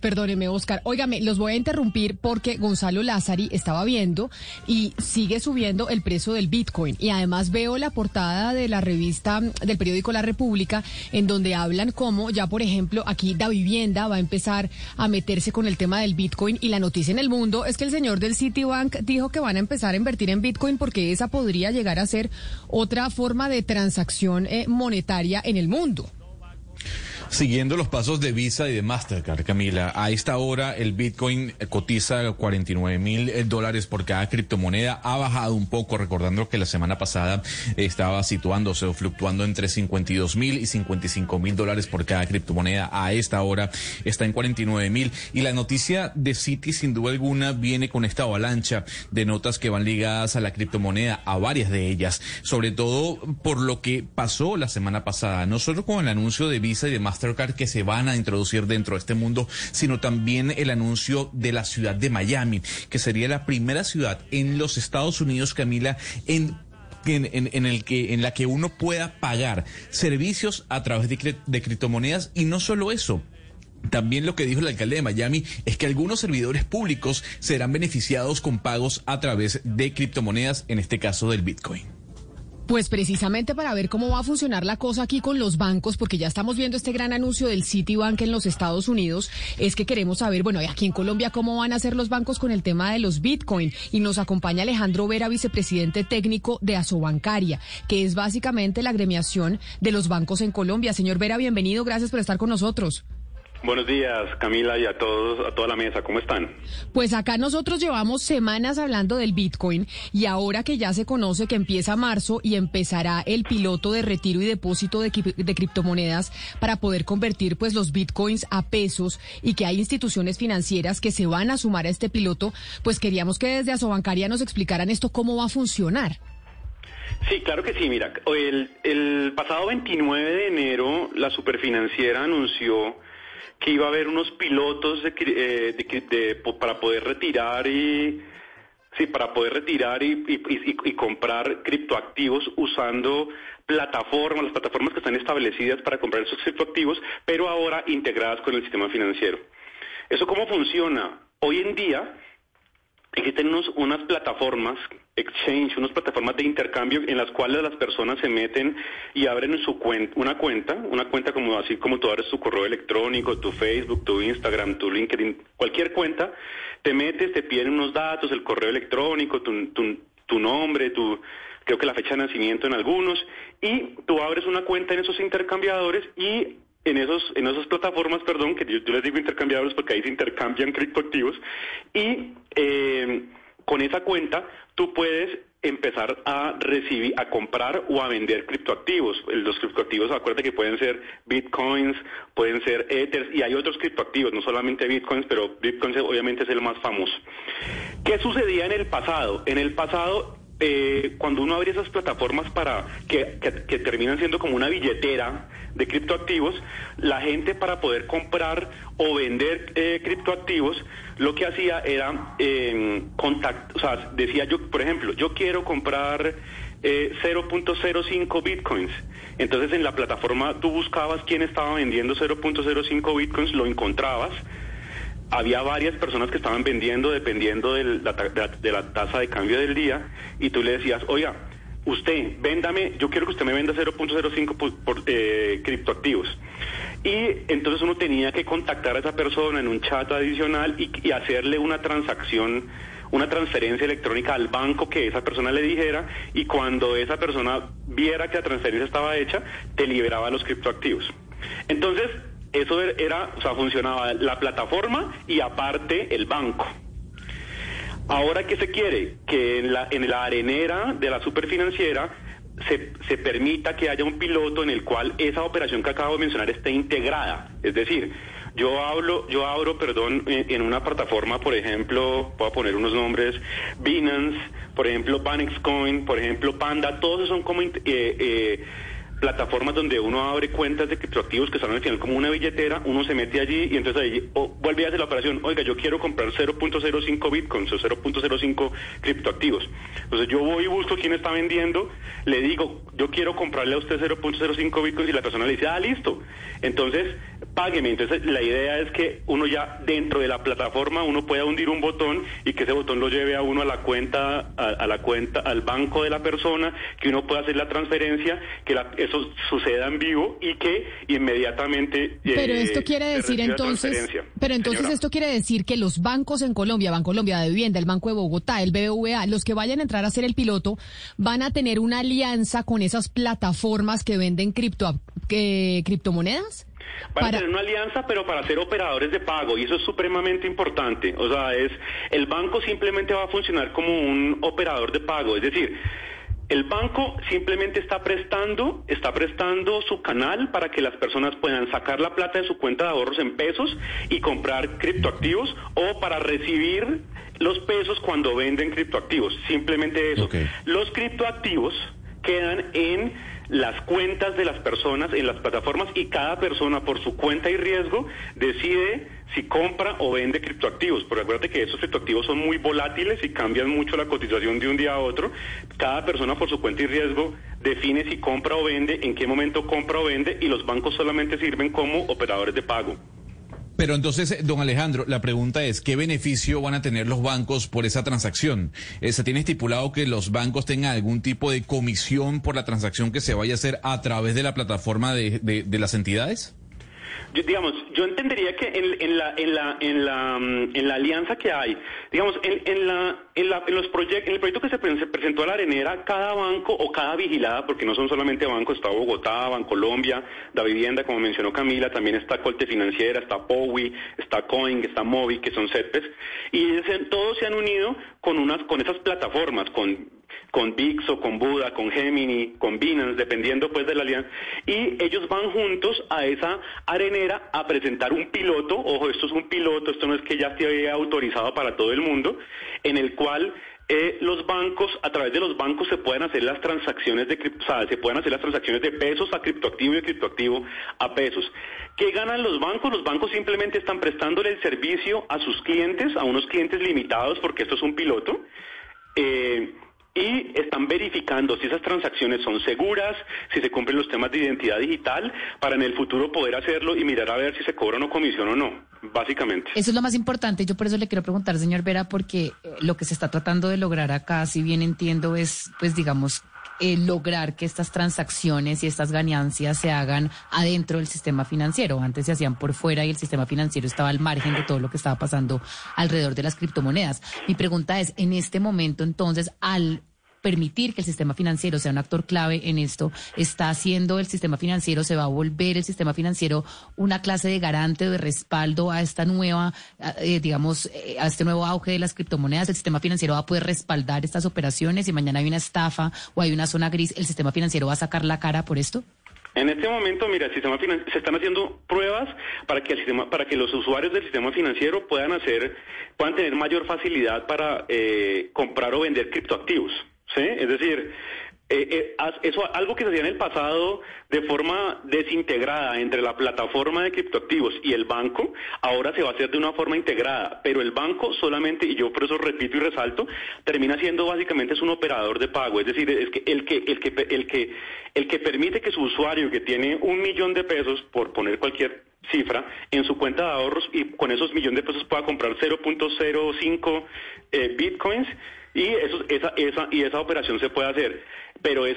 Perdóneme, Oscar. Óigame, los voy a interrumpir porque Gonzalo Lázari estaba viendo y sigue subiendo el precio del Bitcoin. Y además veo la portada de la revista del periódico La República, en donde hablan como ya, por ejemplo, aquí Da Vivienda va a empezar a meterse con el tema del Bitcoin. Y la noticia en el mundo es que el señor del Citibank dijo que van a empezar a invertir en Bitcoin porque esa podría llegar a ser otra forma de transacción eh, monetaria en el mundo. Siguiendo los pasos de Visa y de Mastercard, Camila, a esta hora el Bitcoin cotiza 49 mil eh, dólares por cada criptomoneda. Ha bajado un poco, recordando que la semana pasada estaba situándose o fluctuando entre 52 mil y 55 mil dólares por cada criptomoneda. A esta hora está en 49 mil. Y la noticia de Citi, sin duda alguna, viene con esta avalancha de notas que van ligadas a la criptomoneda, a varias de ellas, sobre todo por lo que pasó la semana pasada, no solo con el anuncio de Visa y de Mastercard, que se van a introducir dentro de este mundo, sino también el anuncio de la ciudad de Miami, que sería la primera ciudad en los Estados Unidos, Camila, en en, el que, en la que uno pueda pagar servicios a través de criptomonedas y no solo eso, también lo que dijo el alcalde de Miami es que algunos servidores públicos serán beneficiados con pagos a través de criptomonedas, en este caso del Bitcoin. Pues precisamente para ver cómo va a funcionar la cosa aquí con los bancos, porque ya estamos viendo este gran anuncio del Citibank en los Estados Unidos, es que queremos saber, bueno, aquí en Colombia, cómo van a hacer los bancos con el tema de los Bitcoin. Y nos acompaña Alejandro Vera, vicepresidente técnico de Asobancaria, que es básicamente la agremiación de los bancos en Colombia. Señor Vera, bienvenido, gracias por estar con nosotros. Buenos días, Camila, y a todos, a toda la mesa. ¿Cómo están? Pues acá nosotros llevamos semanas hablando del Bitcoin y ahora que ya se conoce que empieza marzo y empezará el piloto de retiro y depósito de, de criptomonedas para poder convertir pues los Bitcoins a pesos y que hay instituciones financieras que se van a sumar a este piloto, pues queríamos que desde Asobancaria nos explicaran esto cómo va a funcionar. Sí, claro que sí. Mira, el, el pasado 29 de enero la superfinanciera anunció que iba a haber unos pilotos de, eh, para poder retirar y sí para poder retirar y, y, comprar criptoactivos usando plataformas, las plataformas que están establecidas para comprar esos criptoactivos, pero ahora integradas con el sistema financiero. ¿Eso cómo funciona? Hoy en día existen unos, unas plataformas, exchange, unas plataformas de intercambio en las cuales las personas se meten y abren su cuenta, una cuenta, una cuenta como así como tú abres tu correo electrónico, tu Facebook, tu Instagram, tu LinkedIn, cualquier cuenta, te metes, te piden unos datos, el correo electrónico, tu, tu, tu nombre, tu creo que la fecha de nacimiento en algunos, y tú abres una cuenta en esos intercambiadores y en esos en esas plataformas, perdón, que yo, les digo intercambiables porque ahí se intercambian criptoactivos y eh, con esa cuenta tú puedes empezar a recibir, a comprar o a vender criptoactivos. Los criptoactivos, acuérdate que pueden ser bitcoins, pueden ser ethers y hay otros criptoactivos, no solamente bitcoins, pero bitcoins obviamente es el más famoso. ¿Qué sucedía en el pasado? En el pasado eh, cuando uno abre esas plataformas para que, terminan siendo como una billetera de criptoactivos, la gente para poder comprar o vender eh, criptoactivos, lo que hacía era eh, o sea, decía yo, por ejemplo, yo quiero comprar 0.05 eh, bitcoins. Entonces en la plataforma tú buscabas quién estaba vendiendo 0.05 bitcoins, lo encontrabas había varias personas que estaban vendiendo dependiendo de la, tasa de cambio del día y tú le decías, oiga, usted, véndame, yo quiero que usted me venda 0.05 por, eh, criptoactivos. Y entonces uno tenía que contactar a esa persona en un chat adicional y, y, hacerle una transacción, una transferencia electrónica al banco que esa persona le dijera y cuando esa persona viera que la transferencia estaba hecha, te liberaba los criptoactivos. Entonces, eso er, era, o sea, funcionaba la plataforma y aparte el banco. Ahora que se quiere que en la, en la arenera de la superfinanciera se, se, permita que haya un piloto en el cual esa operación que acabo de mencionar esté integrada. Es decir, Yo hablo, yo abro, perdón, en, una plataforma, por ejemplo, voy a poner unos nombres, Binance, por ejemplo, Coin, por ejemplo, Panda, todos son como eh, eh, plataformas donde uno abre cuentas de criptoactivos que están al final como una billetera, uno se mete allí y entonces ahí oh, vuelve a hacer la operación, oiga, yo quiero comprar 0.05 bitcoins o 0.05 criptoactivos. Entonces yo voy y busco quién está vendiendo, le digo, yo quiero comprarle a usted 0.05 bitcoins y la persona le dice, ah, listo. Entonces, págueme. Entonces la idea es que uno ya dentro de la plataforma uno pueda hundir un botón y que ese botón lo lleve a uno a la cuenta, a, la cuenta, al banco de la persona, que uno pueda hacer la transferencia, que eso suceda en vivo y que inmediatamente. Eh, pero esto quiere decir entonces, pero entonces esto quiere decir que los bancos en Colombia, Bancolombia de Vivienda, el Banco de Bogotá, el BBVA, los que vayan a entrar a hacer el piloto, van a tener una alianza con esas plataformas que venden cripto, eh, criptomonedas. Van a tener una alianza, pero para ser operadores de pago, y eso es supremamente importante. O sea, es el banco simplemente va a funcionar como un operador de pago, es decir, el banco simplemente está prestando, está prestando su canal para que las personas puedan sacar la plata de su cuenta de ahorros en pesos y comprar criptoactivos o para recibir los pesos cuando venden criptoactivos. Simplemente eso. Los criptoactivos quedan en las cuentas de las personas en las plataformas y cada persona por su cuenta y riesgo decide si compra o vende criptoactivos. Porque acuérdate que esos criptoactivos son muy volátiles y cambian mucho la cotización de un día a otro. Cada persona por su cuenta y riesgo define si compra o vende, en qué momento compra o vende y los bancos solamente sirven como operadores de pago. Pero entonces, don Alejandro, la pregunta es, ¿qué beneficio van a tener los bancos por esa transacción? Eh, ¿Se tiene estipulado que los bancos tengan algún tipo de comisión por la transacción que se vaya a hacer a través de la plataforma de, de las entidades? Yo, digamos, yo entendería que en, en, la, en, la, en, la, mm, en la alianza que hay, digamos, en, en, la, en, la, en los proyectos, en el proyecto que se, presentó a la arenera, cada banco o cada vigilada, porque no son solamente bancos, está Bogotá, Bancolombia, La Vivienda, como mencionó Camila, también está Colte Financiera, está POWI, está Coin, está Movi, que son CETES, y todos se han unido con unas, con esas plataformas, con con Vixo, con Buda, con Gemini, con Binance, dependiendo pues de la alianza, y ellos van juntos a esa arenera a presentar un piloto, ojo, esto es un piloto, esto no es que ya esté autorizado para todo el mundo, en el cual eh, los bancos, a través de los bancos se pueden hacer las transacciones de o sea, se pueden hacer las transacciones de pesos a criptoactivo y de criptoactivo a pesos. ¿Qué ganan los bancos? Los bancos simplemente están prestándole el servicio a sus clientes, a unos clientes limitados, porque esto es un piloto. Eh, y están verificando si esas transacciones son seguras, si se cumplen los temas de identidad digital, para en el futuro poder hacerlo y mirar a ver si se cobra una comisión o no, básicamente. Eso es lo más importante. Yo por eso le quiero preguntar, señor Vera, porque eh, lo que se está tratando de lograr acá, si bien entiendo, es, pues digamos, eh, lograr que estas transacciones y estas ganancias se hagan adentro del sistema financiero. Antes se hacían por fuera y el sistema financiero estaba al margen de todo lo que estaba pasando alrededor de las criptomonedas. Mi pregunta es, en este momento entonces, al permitir que el sistema financiero sea un actor clave en esto, está haciendo el sistema financiero, se va a volver el sistema financiero una clase de garante de respaldo a esta nueva, eh, digamos, eh, a este nuevo auge de las criptomonedas. El sistema financiero va a poder respaldar estas operaciones y mañana hay una estafa o hay una zona gris, ¿el sistema financiero va a sacar la cara por esto? En este momento, mira, el sistema se están haciendo pruebas para que el sistema, para que los usuarios del sistema financiero puedan hacer, puedan tener mayor facilidad para eh, comprar o vender criptoactivos. ¿Sí? Es decir, eh, eh, eso algo que se hacía en el pasado de forma desintegrada entre la plataforma de criptoactivos y el banco, ahora se va a hacer de una forma integrada, pero el banco solamente, y yo por eso repito y resalto, termina siendo básicamente es un operador de pago, es decir, es que el que, el que, el que, el que permite que su usuario que tiene un millón de pesos, por poner cualquier cifra, en su cuenta de ahorros y con esos millones de pesos pueda comprar 0.05 eh, bitcoins, y eso, esa, esa, y esa operación se puede hacer, pero es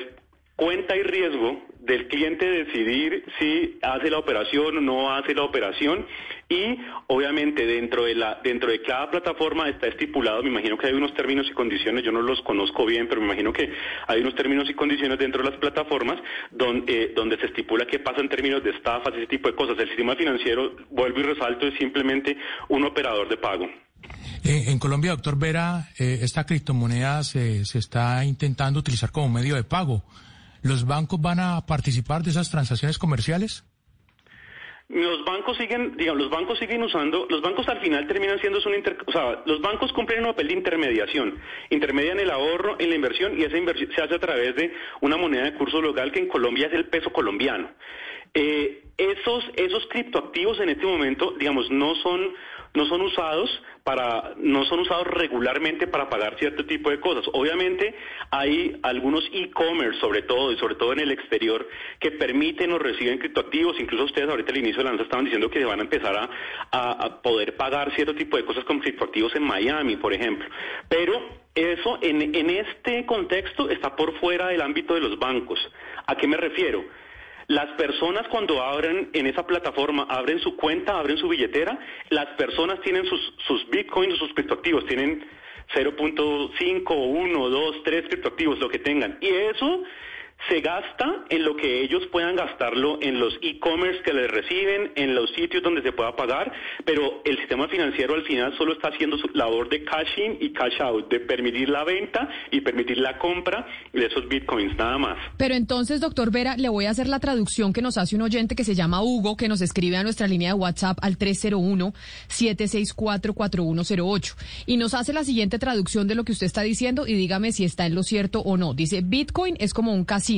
cuenta y riesgo del cliente decidir si hace la operación o no hace la operación y obviamente dentro de la dentro de cada plataforma está estipulado, me imagino que hay unos términos y condiciones, yo no los conozco bien, pero me imagino que hay unos términos y condiciones dentro de las plataformas donde, eh, donde se estipula qué pasa en términos de estafas, ese tipo de cosas. El sistema financiero, vuelvo y resalto, es simplemente un operador de pago. Eh, en Colombia, doctor Vera, eh, esta criptomoneda se, se está intentando utilizar como medio de pago. ¿Los bancos van a participar de esas transacciones comerciales? Los bancos siguen, digamos, los bancos siguen usando, los bancos al final terminan siendo un inter, o sea, los bancos cumplen un papel de intermediación, intermedian el ahorro en la inversión y esa inversión se hace a través de una moneda de curso local que en Colombia es el peso colombiano. Eh, esos, esos criptoactivos en este momento, digamos, no son, no son usados para, no son usados regularmente para pagar cierto tipo de cosas. Obviamente hay algunos e-commerce, sobre todo, y sobre todo en el exterior, que permiten o reciben criptoactivos. Incluso ustedes ahorita al inicio de la lanza estaban diciendo que se van a empezar a, a poder pagar cierto tipo de cosas con criptoactivos en Miami, por ejemplo. Pero eso en, en este contexto está por fuera del ámbito de los bancos. ¿A qué me refiero? Las personas cuando abren en esa plataforma, abren su cuenta, abren su billetera, las personas tienen sus, sus bitcoins sus criptoactivos, tienen 0.5, 1, 2, 3 criptoactivos, lo que tengan. Y eso se gasta en lo que ellos puedan gastarlo en los e-commerce que les reciben, en los sitios donde se pueda pagar, pero el sistema financiero al final solo está haciendo su labor de cash in y cash out, de permitir la venta y permitir la compra de esos bitcoins, nada más. Pero entonces, doctor Vera, le voy a hacer la traducción que nos hace un oyente que se llama Hugo, que nos escribe a nuestra línea de WhatsApp al 301-764-4108 y nos hace la siguiente traducción de lo que usted está diciendo y dígame si está en lo cierto o no. Dice, Bitcoin es como un casino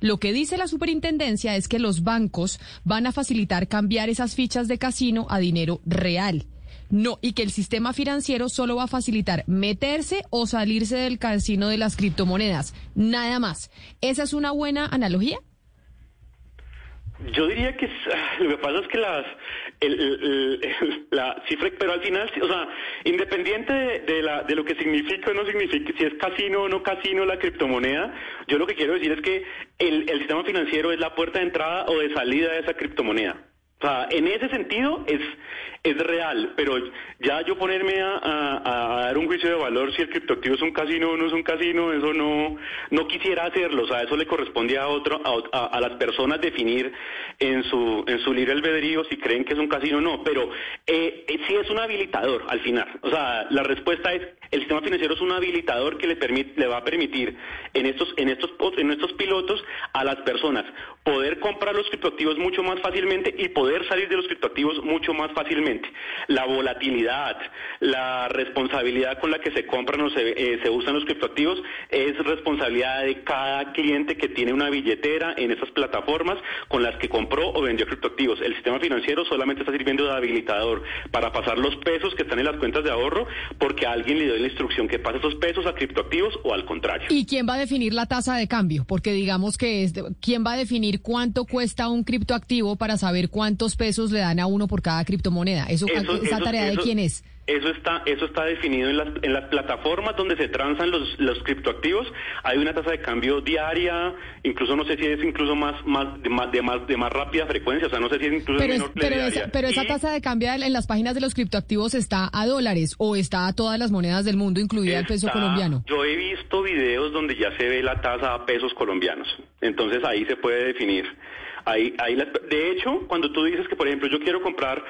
lo que dice la superintendencia es que los bancos van a facilitar cambiar esas fichas de casino a dinero real. No, y que el sistema financiero solo va a facilitar meterse o salirse del casino de las criptomonedas. Nada más. ¿Esa es una buena analogía? Yo diría que lo que pasa es que las la cifra, pero al final, o sea, independiente de, la, de lo que significa o no significa, si es casino o no casino la criptomoneda, yo lo que quiero decir es que el, el sistema financiero es la puerta de entrada o de salida de esa criptomoneda. O sea, en ese sentido es, es real, pero ya yo ponerme a, dar un juicio de valor si el criptoactivo es un casino o no es un casino, eso no, no quisiera hacerlo, o sea, eso le corresponde a otro, a, a, las personas definir en su, en su libre albedrío si creen que es un casino o no, pero eh, eh, sí es un habilitador al final, o sea, la respuesta es, el sistema financiero es un habilitador que le permite, le va a permitir en estos, en estos, en estos pilotos a las personas poder comprar los criptoactivos mucho más fácilmente y poder poder salir de los criptoactivos mucho más fácilmente. La volatilidad, la responsabilidad con la que se compran o se, eh, se usan los criptoactivos es responsabilidad de cada cliente que tiene una billetera en esas plataformas con las que compró o vendió criptoactivos. El sistema financiero solamente está sirviendo de habilitador para pasar los pesos que están en las cuentas de ahorro porque alguien le dio la instrucción que pase esos pesos a criptoactivos o al contrario. ¿Y quién va a definir la tasa de cambio? Porque digamos que es quién va a definir cuánto cuesta un criptoactivo para saber cuánto cuántos pesos le dan a uno por cada criptomoneda. ¿Eso, esa tarea de quién es? Eso está, eso está definido en las, en las plataformas donde se transan los, los criptoactivos. Hay una tasa de cambio diaria, incluso no sé si es incluso más, más, de más, de más, de más rápida frecuencia, o sea, no sé si es incluso pero menor pero, esa, pero esa tasa de cambio en las páginas de los criptoactivos está a dólares o está a todas las monedas del mundo, incluida el peso colombiano. Yo he visto videos donde ya se ve la tasa a pesos colombianos, entonces ahí se puede definir. Ahí, ahí de hecho, cuando tú dices que, por ejemplo, yo quiero comprar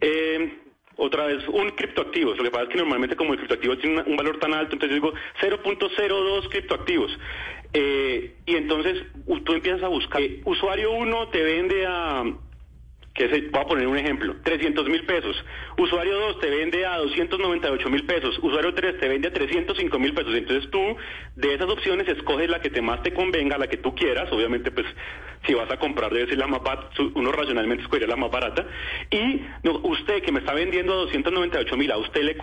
eh, otra vez un criptoactivo, lo que pasa es que normalmente como el criptoactivo tiene un valor tan alto, entonces yo digo 0.02 criptoactivos. Eh, y entonces tú empiezas a buscar. usuario 1 te vende a voy a poner un ejemplo, 300 mil pesos. Usuario 2 te vende a 298 mil pesos. Usuario 3 te vende a 305 mil pesos. Entonces tú, de esas opciones, escoges la que te más te convenga, la que tú quieras. Obviamente, pues, si vas a comprar, debe ser la más barata. Uno racionalmente escogería la más barata. Y usted que me está vendiendo a 298 mil, a usted le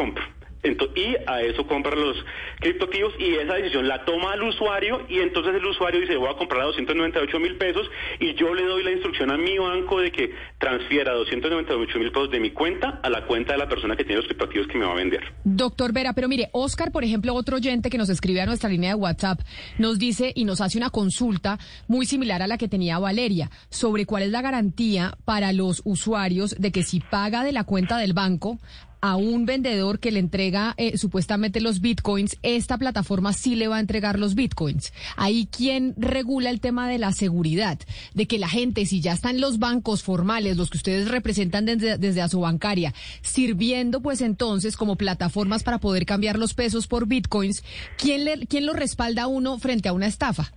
y a eso compra los criptoactivos y esa decisión la toma el usuario y entonces el usuario dice voy a comprar a 298 mil pesos y yo le doy la instrucción a mi banco de que transfiera 298 mil pesos de mi cuenta a la cuenta de la persona que tiene los criptoactivos que me va a vender. Doctor Vera, pero mire, Oscar, por ejemplo, otro oyente que nos escribe a nuestra línea de WhatsApp, nos dice y nos hace una consulta muy similar a la que tenía Valeria sobre cuál es la garantía para los usuarios de que si paga de la cuenta del banco, a un vendedor que le entrega eh, supuestamente los bitcoins, esta plataforma sí le va a entregar los bitcoins. Ahí quién regula el tema de la seguridad, de que la gente, si ya están los bancos formales, los que ustedes representan desde, desde a su bancaria, sirviendo pues entonces como plataformas para poder cambiar los pesos por bitcoins, ¿quién, le, quién lo respalda a uno frente a una estafa?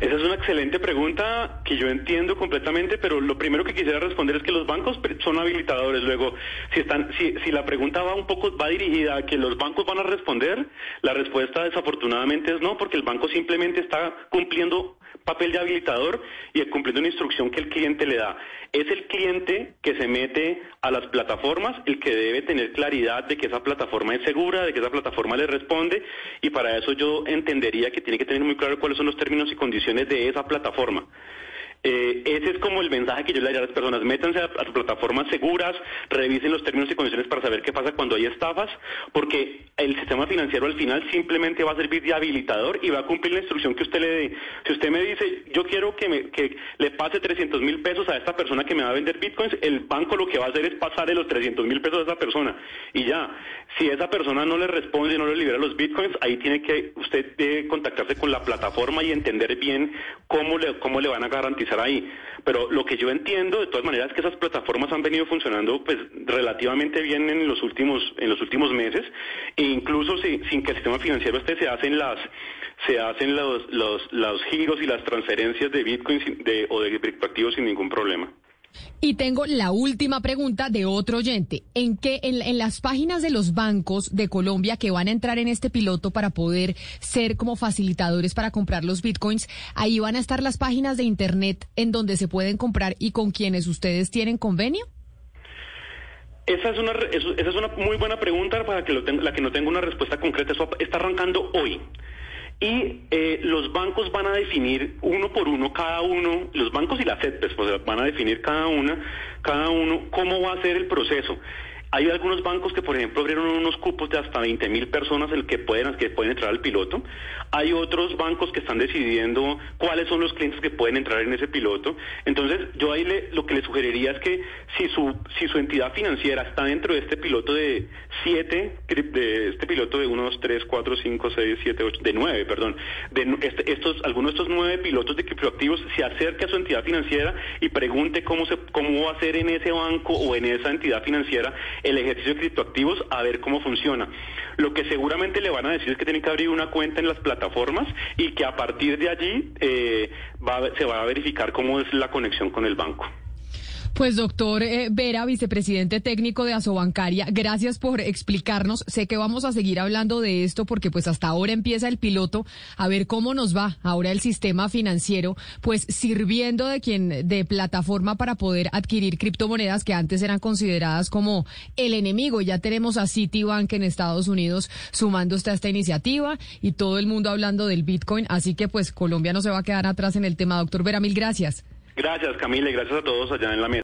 Esa es una excelente pregunta que yo entiendo completamente, pero lo primero que quisiera responder es que los bancos son habilitadores. Luego, si están, si, si la pregunta va un poco, va dirigida a que los bancos van a responder, la respuesta desafortunadamente es no, porque el banco simplemente está cumpliendo papel de habilitador y cumpliendo una instrucción que el cliente le da. Es el cliente que se mete a las plataformas el que debe tener claridad de que esa plataforma es segura, de que esa plataforma le responde y para eso yo entendería que tiene que tener muy claro cuáles son los términos y condiciones de esa plataforma. Eh, ese es como el mensaje que yo le daría a las personas. Métanse a, plataformas seguras, revisen los términos y condiciones para saber qué pasa cuando hay estafas, porque el sistema financiero al final simplemente va a servir de habilitador y va a cumplir la instrucción que usted le dé. Si usted me dice, yo quiero que, le pase 300 mil pesos a esta persona que me va a vender bitcoins, el banco lo que va a hacer es pasarle los 300 mil pesos a esa persona. Y ya, si esa persona no le responde no le libera los bitcoins, ahí tiene que usted contactarse con la plataforma y entender bien cómo cómo le van a garantizar ahí. Pero lo que yo entiendo, de todas maneras, es que esas plataformas han venido funcionando pues relativamente bien en los últimos en los últimos meses e incluso sin que el sistema financiero esté se hacen las se hacen los los, los giros y las transferencias de Bitcoin de, o de criptoactivos sin ningún problema. Y tengo la última pregunta de otro oyente. ¿En qué, en, las páginas de los bancos de Colombia que van a entrar en este piloto para poder ser como facilitadores para comprar los bitcoins, ahí van a estar las páginas de internet en donde se pueden comprar y con quienes ustedes tienen convenio? Esa es una, esa es una muy buena pregunta para que lo la que no tengo una respuesta concreta. Está arrancando hoy. Y eh, los bancos van a definir uno por uno cada uno, los bancos y las CETES pues, van a definir cada una, cada uno cómo va a ser el proceso. Hay algunos bancos que, por ejemplo, abrieron unos cupos de hasta 20 mil personas el que pueden, que pueden entrar al piloto. Hay otros bancos que están decidiendo cuáles son los clientes que pueden entrar en ese piloto. Entonces, yo ahí le, lo que le sugeriría es que si su, si su entidad financiera está dentro de este piloto de 7, de este piloto de 1, 2, 3, 4, 5, 6, 7, 8, de 9, perdón, de este, estos, algunos de estos nueve pilotos de criptoactivos se acerque a su entidad financiera y pregunte cómo, se, cómo va a ser en ese banco o en esa entidad financiera el ejercicio de criptoactivos a ver cómo funciona. Lo que seguramente le van a decir es que tienen que abrir una cuenta en las plataformas y que a partir de allí eh, se va a verificar cómo es la conexión con el banco. Pues doctor eh, Vera, vicepresidente técnico de Asobancaria, gracias por explicarnos. Sé que vamos a seguir hablando de esto porque pues hasta ahora empieza el piloto a ver cómo nos va ahora el sistema financiero, pues sirviendo de quien de plataforma para poder adquirir criptomonedas que antes eran consideradas como el enemigo. Ya tenemos a Citibank en Estados Unidos sumándose a esta iniciativa y todo el mundo hablando del Bitcoin, así que pues Colombia no se va a quedar atrás en el tema. Doctor Vera, mil gracias. Gracias, Camila, y gracias a todos allá en la mesa.